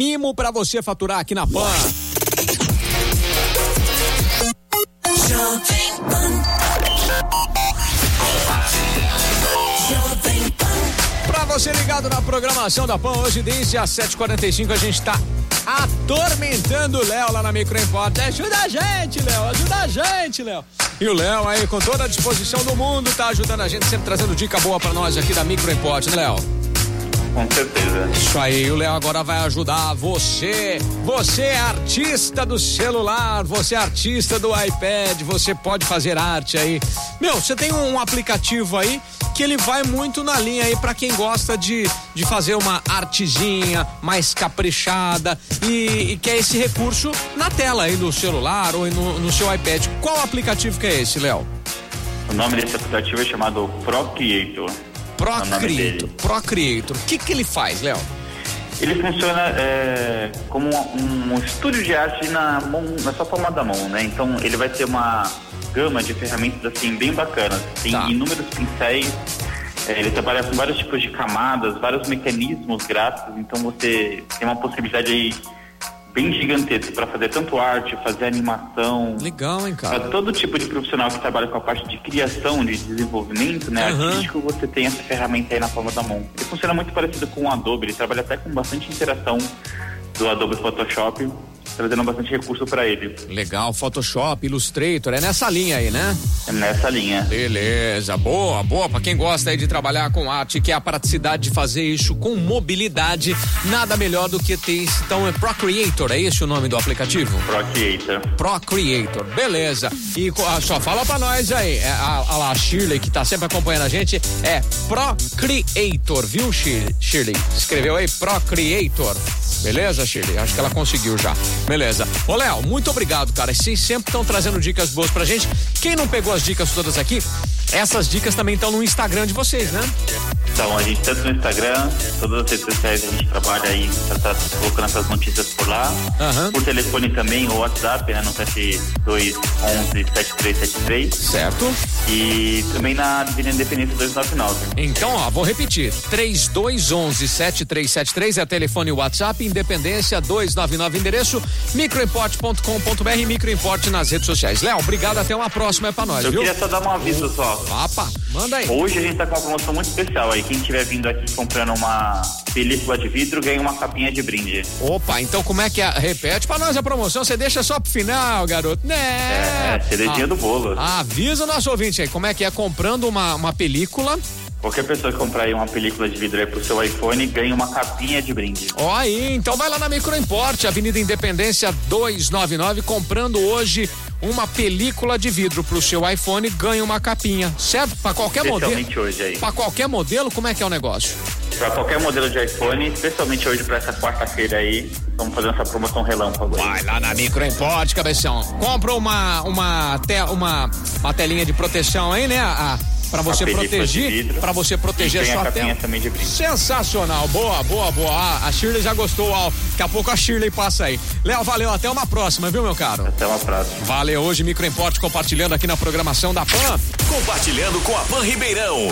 mimo para você faturar aqui na Pan. Pra você ligado na programação da PAN, hoje desde as 7h45 a gente tá atormentando o Léo lá na Microimport. Ajuda a gente, Léo, ajuda a gente, Léo. E o Léo aí, com toda a disposição do mundo, tá ajudando a gente, sempre trazendo dica boa pra nós aqui da Microimport, né, Léo? Com certeza. Isso aí, o Léo agora vai ajudar você. Você é artista do celular, você é artista do iPad, você pode fazer arte aí. Meu, você tem um aplicativo aí que ele vai muito na linha aí para quem gosta de, de fazer uma artezinha mais caprichada e, e quer esse recurso na tela aí do celular ou no, no seu iPad. Qual aplicativo que é esse, Léo? O nome desse aplicativo é chamado Procreator. Procreator. Procreator. O que que ele faz, Léo? Ele funciona é, como um, um, estúdio de arte na, mão, na sua palma da mão, né? Então ele vai ter uma gama de ferramentas assim bem bacanas. Tem tá. inúmeros pincéis. É, ele trabalha com vários tipos de camadas, vários mecanismos gráficos. Então você tem uma possibilidade aí bem gigantesco para fazer tanto arte, fazer animação. Legal, hein, cara? Para todo tipo de profissional que trabalha com a parte de criação, de desenvolvimento, né, uhum. artístico, você tem essa ferramenta aí na palma da mão. Ele funciona muito parecido com o Adobe, ele trabalha até com bastante interação do Adobe Photoshop trazendo bastante recurso para ele. Legal, Photoshop, Illustrator, é nessa linha aí, né? É nessa linha. Beleza, boa, boa. Para quem gosta aí de trabalhar com arte, que é a praticidade de fazer isso com mobilidade, nada melhor do que ter isso. Então é Procreator, é esse o nome do aplicativo? Procreator. Procreator, beleza. E ah, só fala para nós aí, é, a, a, a Shirley que tá sempre acompanhando a gente, é Procreator, viu Shirley? Escreveu aí Procreator. Beleza, Shirley? Acho que ela conseguiu já. Beleza. Ô, Léo, muito obrigado, cara. Vocês sempre estão trazendo dicas boas pra gente. Quem não pegou as dicas todas aqui, essas dicas também estão no Instagram de vocês, né? Então, a gente tanto no Instagram, todas as redes sociais a gente trabalha aí, tá, tá colocando essas notícias por lá. Uhum. Por telefone também, ou WhatsApp, né? No 7211-7373. Certo. E também na Avenida Independência 299. Então, ó, vou repetir. 3211-7373 é telefone e WhatsApp, Independência 299, endereço microimport.com.br microimport nas redes sociais. Léo, obrigado, até uma próxima é pra nós, Eu viu? queria só dar um aviso só. Opa, manda aí. Hoje a gente tá com uma promoção muito especial aí. Quem estiver vindo aqui comprando uma película de vidro ganha uma capinha de brinde. Opa, então como é que é? Repete pra nós a promoção, você deixa só pro final, garoto. Né? É, cerejinha ah, do bolo. Avisa o nosso ouvinte aí, como é que é? Comprando uma, uma película Qualquer pessoa que comprar aí uma película de vidro aí pro seu iPhone ganha uma capinha de brinde. Ó aí, então vai lá na Microimport, Avenida Independência 299, comprando hoje uma película de vidro pro seu iPhone, ganha uma capinha, certo? Para qualquer modelo. hoje aí. Para qualquer modelo, como é que é o negócio? Para qualquer modelo de iPhone, especialmente hoje para essa quarta-feira aí, estamos fazendo essa promoção relâmpago. Aí. Vai lá na Microimport, cabeção. Compra uma uma, te, uma uma telinha de proteção aí, né? A, para você proteger, para você proteger a sua tela. Também de Sensacional, boa, boa, boa. Ah, a Shirley já gostou, ó. Daqui a pouco a Shirley passa aí. Léo, valeu, até uma próxima, viu, meu caro? Até uma próxima. Valeu, hoje Microimport compartilhando aqui na programação da PAN. Compartilhando com a PAN Ribeirão.